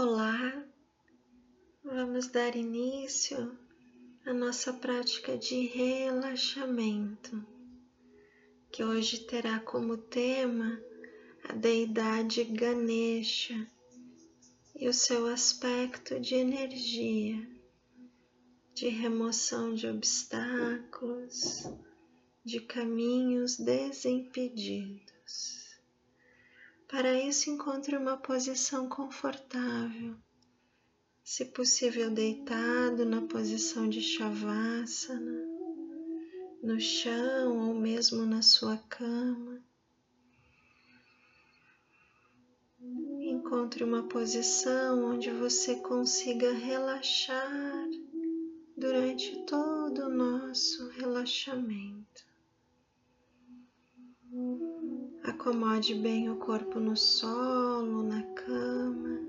Olá, vamos dar início à nossa prática de relaxamento, que hoje terá como tema a deidade Ganesha e o seu aspecto de energia, de remoção de obstáculos, de caminhos desimpedidos. Para isso, encontre uma posição confortável, se possível, deitado na posição de Shavasana, no chão ou mesmo na sua cama. Encontre uma posição onde você consiga relaxar durante todo o nosso relaxamento. Acomode bem o corpo no solo, na cama.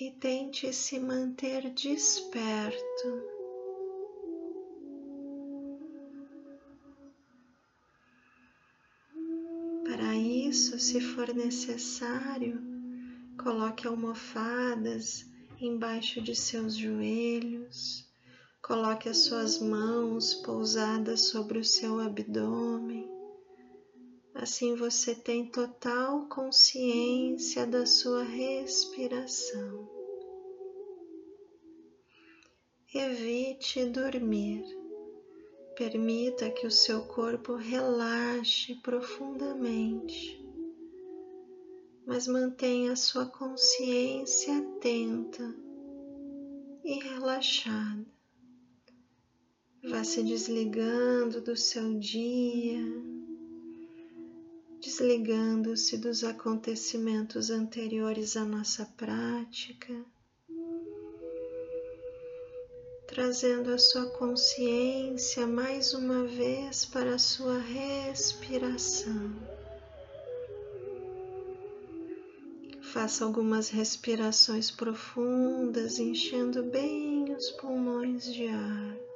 E tente se manter desperto. Para isso, se for necessário, coloque almofadas embaixo de seus joelhos Coloque as suas mãos pousadas sobre o seu abdômen. Assim você tem total consciência da sua respiração. Evite dormir. Permita que o seu corpo relaxe profundamente, mas mantenha a sua consciência atenta e relaxada. Vá se desligando do seu dia, desligando-se dos acontecimentos anteriores à nossa prática, trazendo a sua consciência mais uma vez para a sua respiração. Faça algumas respirações profundas, enchendo bem os pulmões de ar.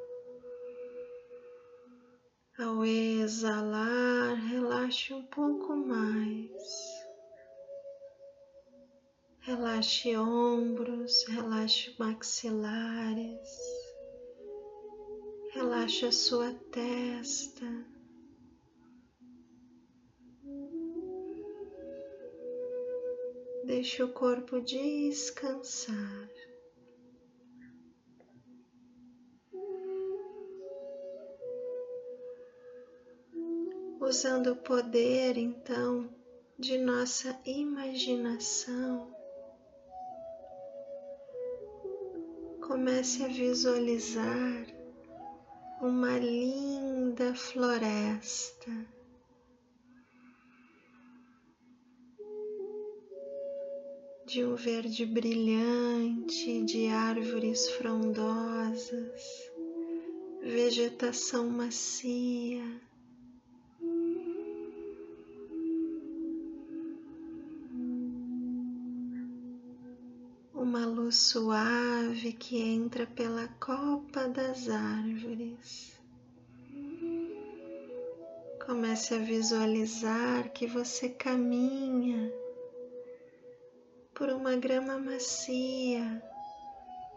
Ao exalar, relaxe um pouco mais. Relaxe ombros, relaxe maxilares, relaxe a sua testa. Deixe o corpo descansar. Usando o poder então de nossa imaginação, comece a visualizar uma linda floresta. De um verde brilhante, de árvores frondosas, vegetação macia. Suave que entra pela copa das árvores. Comece a visualizar que você caminha por uma grama macia,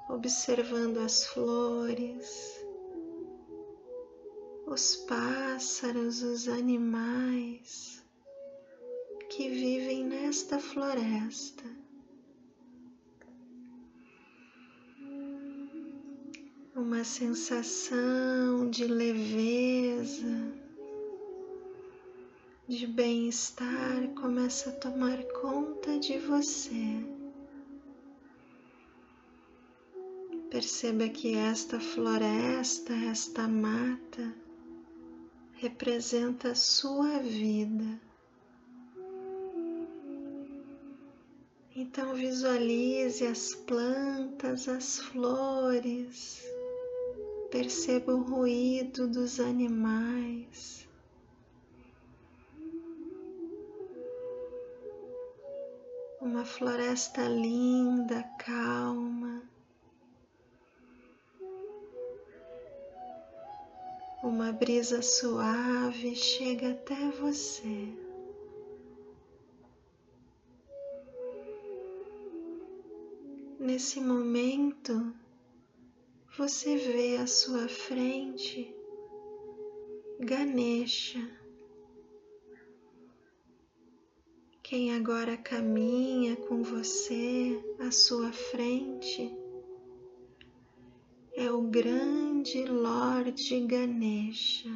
observando as flores, os pássaros, os animais que vivem nesta floresta. Uma sensação de leveza, de bem-estar começa a tomar conta de você. Perceba que esta floresta, esta mata, representa a sua vida. Então visualize as plantas, as flores, Perceba o ruído dos animais. Uma floresta linda, calma. Uma brisa suave chega até você. Nesse momento, você vê à sua frente Ganesha, quem agora caminha com você à sua frente é o grande Lorde Ganesha,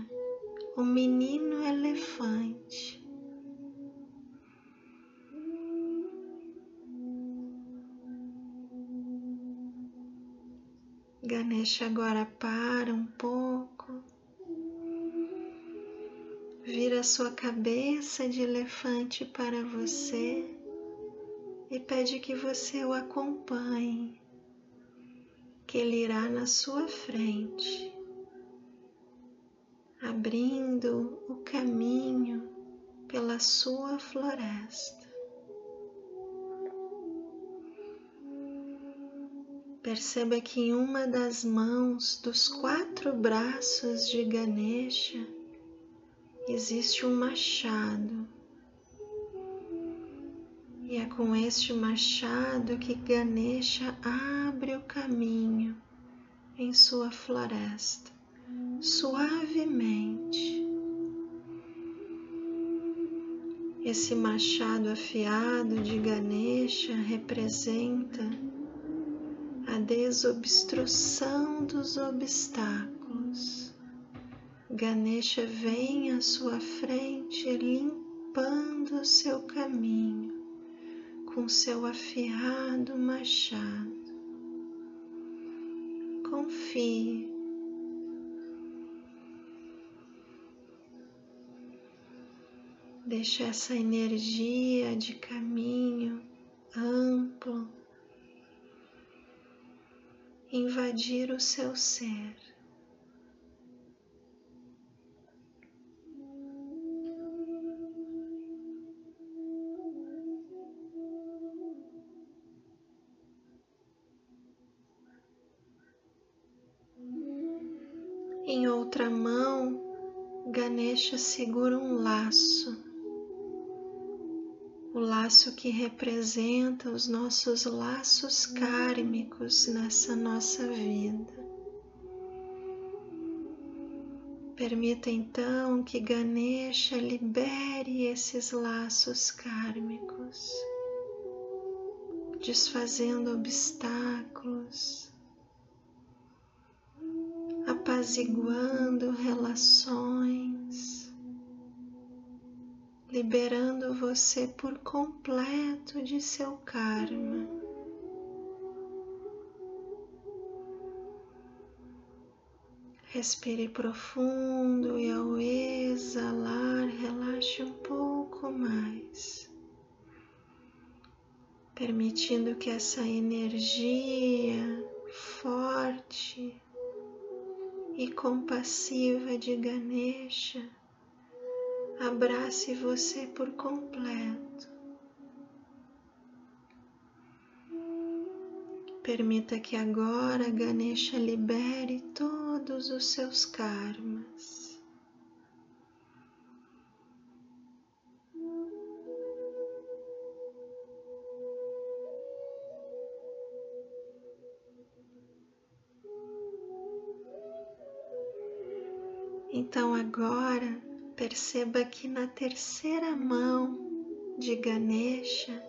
o menino elefante. Ganesha agora para um pouco, vira sua cabeça de elefante para você e pede que você o acompanhe, que ele irá na sua frente, abrindo o caminho pela sua floresta. Perceba que em uma das mãos dos quatro braços de Ganesha existe um machado. E é com este machado que Ganesha abre o caminho em sua floresta, suavemente. Esse machado afiado de Ganesha representa a desobstrução dos obstáculos. Ganesha vem à sua frente limpando seu caminho com seu afiado machado. Confie. Deixa essa energia de caminho invadir o seu ser. Em outra mão, Ganesha segura um laço laço que representa os nossos laços kármicos nessa nossa vida. Permita então que Ganesha libere esses laços kármicos, desfazendo obstáculos, apaziguando relações liberando você por completo de seu karma. Respire profundo e ao exalar, relaxe um pouco mais, permitindo que essa energia forte e compassiva de Ganesha abrace você por completo. Permita que agora Ganesha libere todos os seus karmas. Perceba que na terceira mão de Ganesha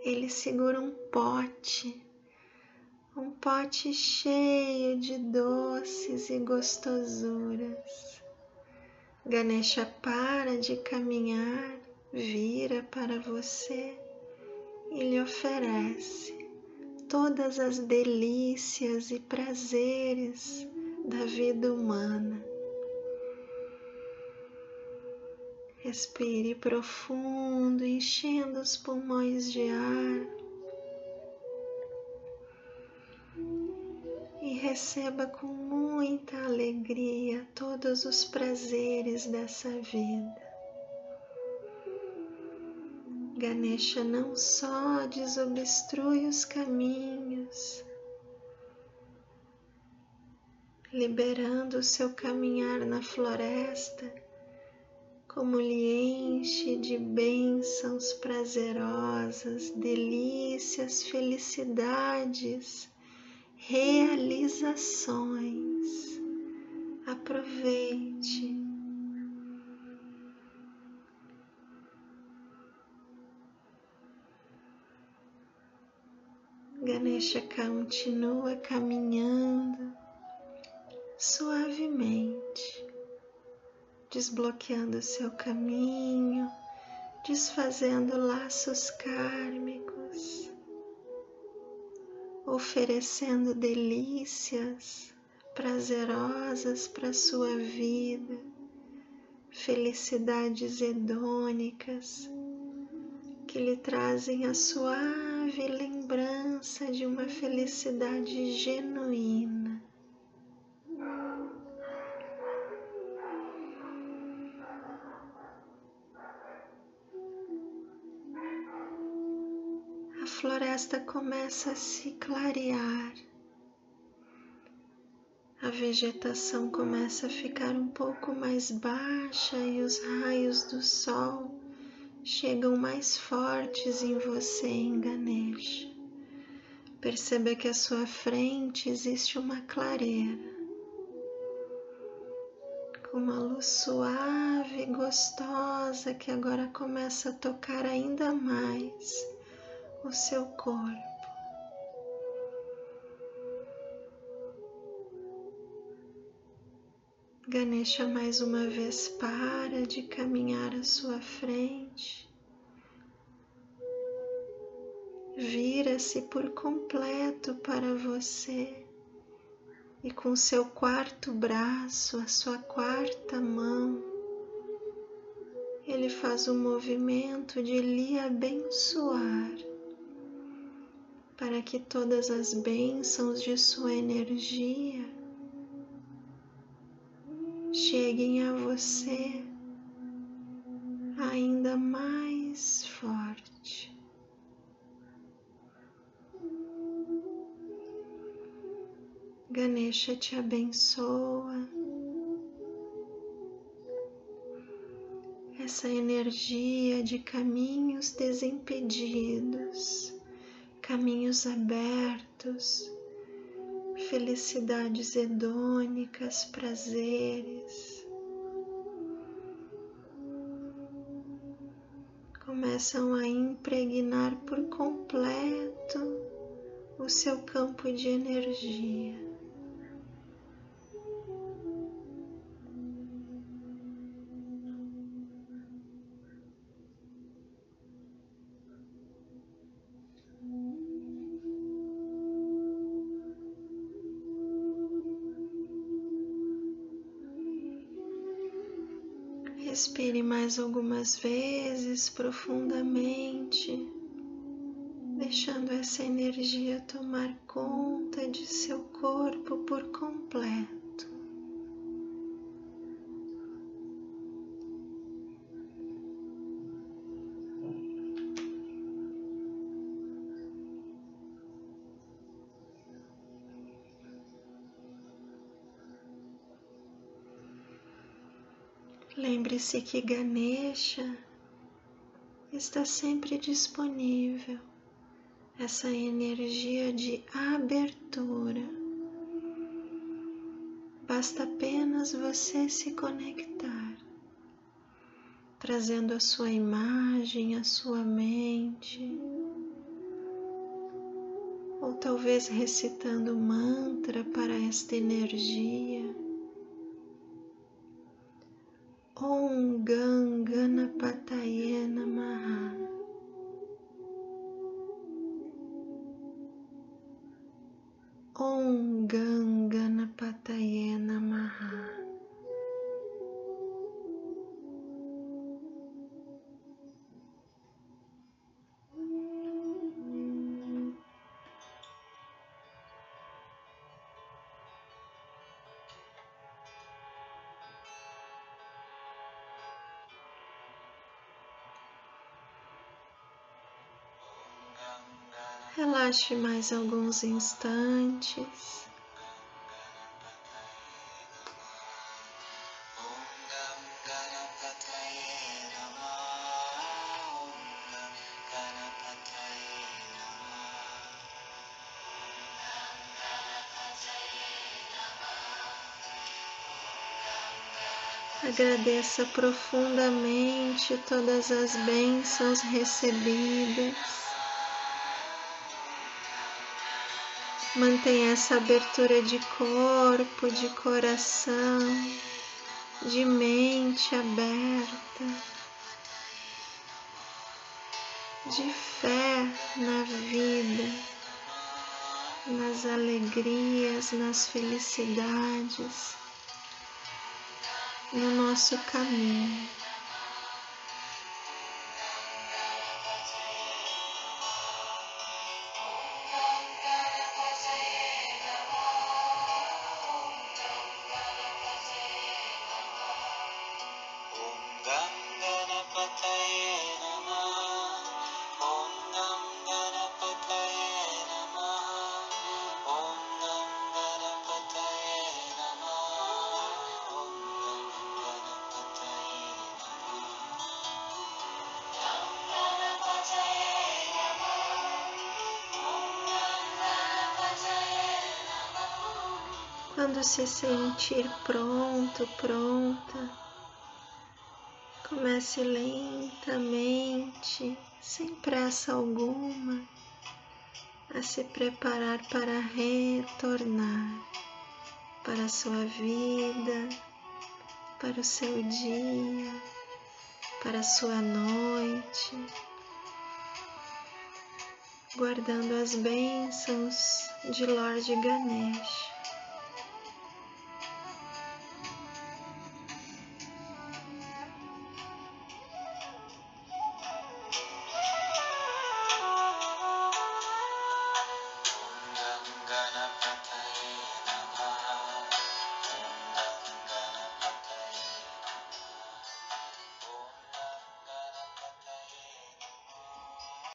ele segura um pote, um pote cheio de doces e gostosuras. Ganesha para de caminhar, vira para você e lhe oferece todas as delícias e prazeres da vida humana. Respire profundo, enchendo os pulmões de ar. E receba com muita alegria todos os prazeres dessa vida. Ganesha não só desobstrui os caminhos, liberando o seu caminhar na floresta, como lhe enche de bênçãos prazerosas, delícias, felicidades, realizações. Aproveite. Ganesha continua caminhando suavemente, desbloqueando seu caminho, desfazendo laços kármicos, oferecendo delícias prazerosas para sua vida, felicidades hedônicas que lhe trazem a suave lembrança de uma felicidade genuína. Floresta começa a se clarear, a vegetação começa a ficar um pouco mais baixa e os raios do sol chegam mais fortes em você, em Ganesha. Perceba que à sua frente existe uma clareira, com uma luz suave e gostosa que agora começa a tocar ainda mais o seu corpo. Ganesha mais uma vez para de caminhar à sua frente, vira-se por completo para você e com seu quarto braço, a sua quarta mão, ele faz o um movimento de lhe abençoar para que todas as bênçãos de sua energia cheguem a você ainda mais forte. Ganesha te abençoa. Essa energia de caminhos desimpedidos, caminhos abertos, felicidades hedônicas, prazeres. Começam a impregnar por completo o seu campo de energia. Respire mais algumas vezes profundamente, deixando essa energia tomar conta de seu corpo por completo. Lembre-se que Ganesha está sempre disponível, essa energia de abertura. Basta apenas você se conectar, trazendo a sua imagem, a sua mente, ou talvez recitando mantra para esta energia Om Relaxe mais alguns instantes. Agradeça profundamente todas as bênçãos recebidas. Mantenha essa abertura de corpo, de coração, de mente aberta, de fé na vida, nas alegrias, nas felicidades no nosso caminho. Quando se sentir pronto, pronta, comece lentamente, sem pressa alguma, a se preparar para retornar para a sua vida, para o seu dia, para a sua noite, guardando as bênçãos de Lorde Ganesh.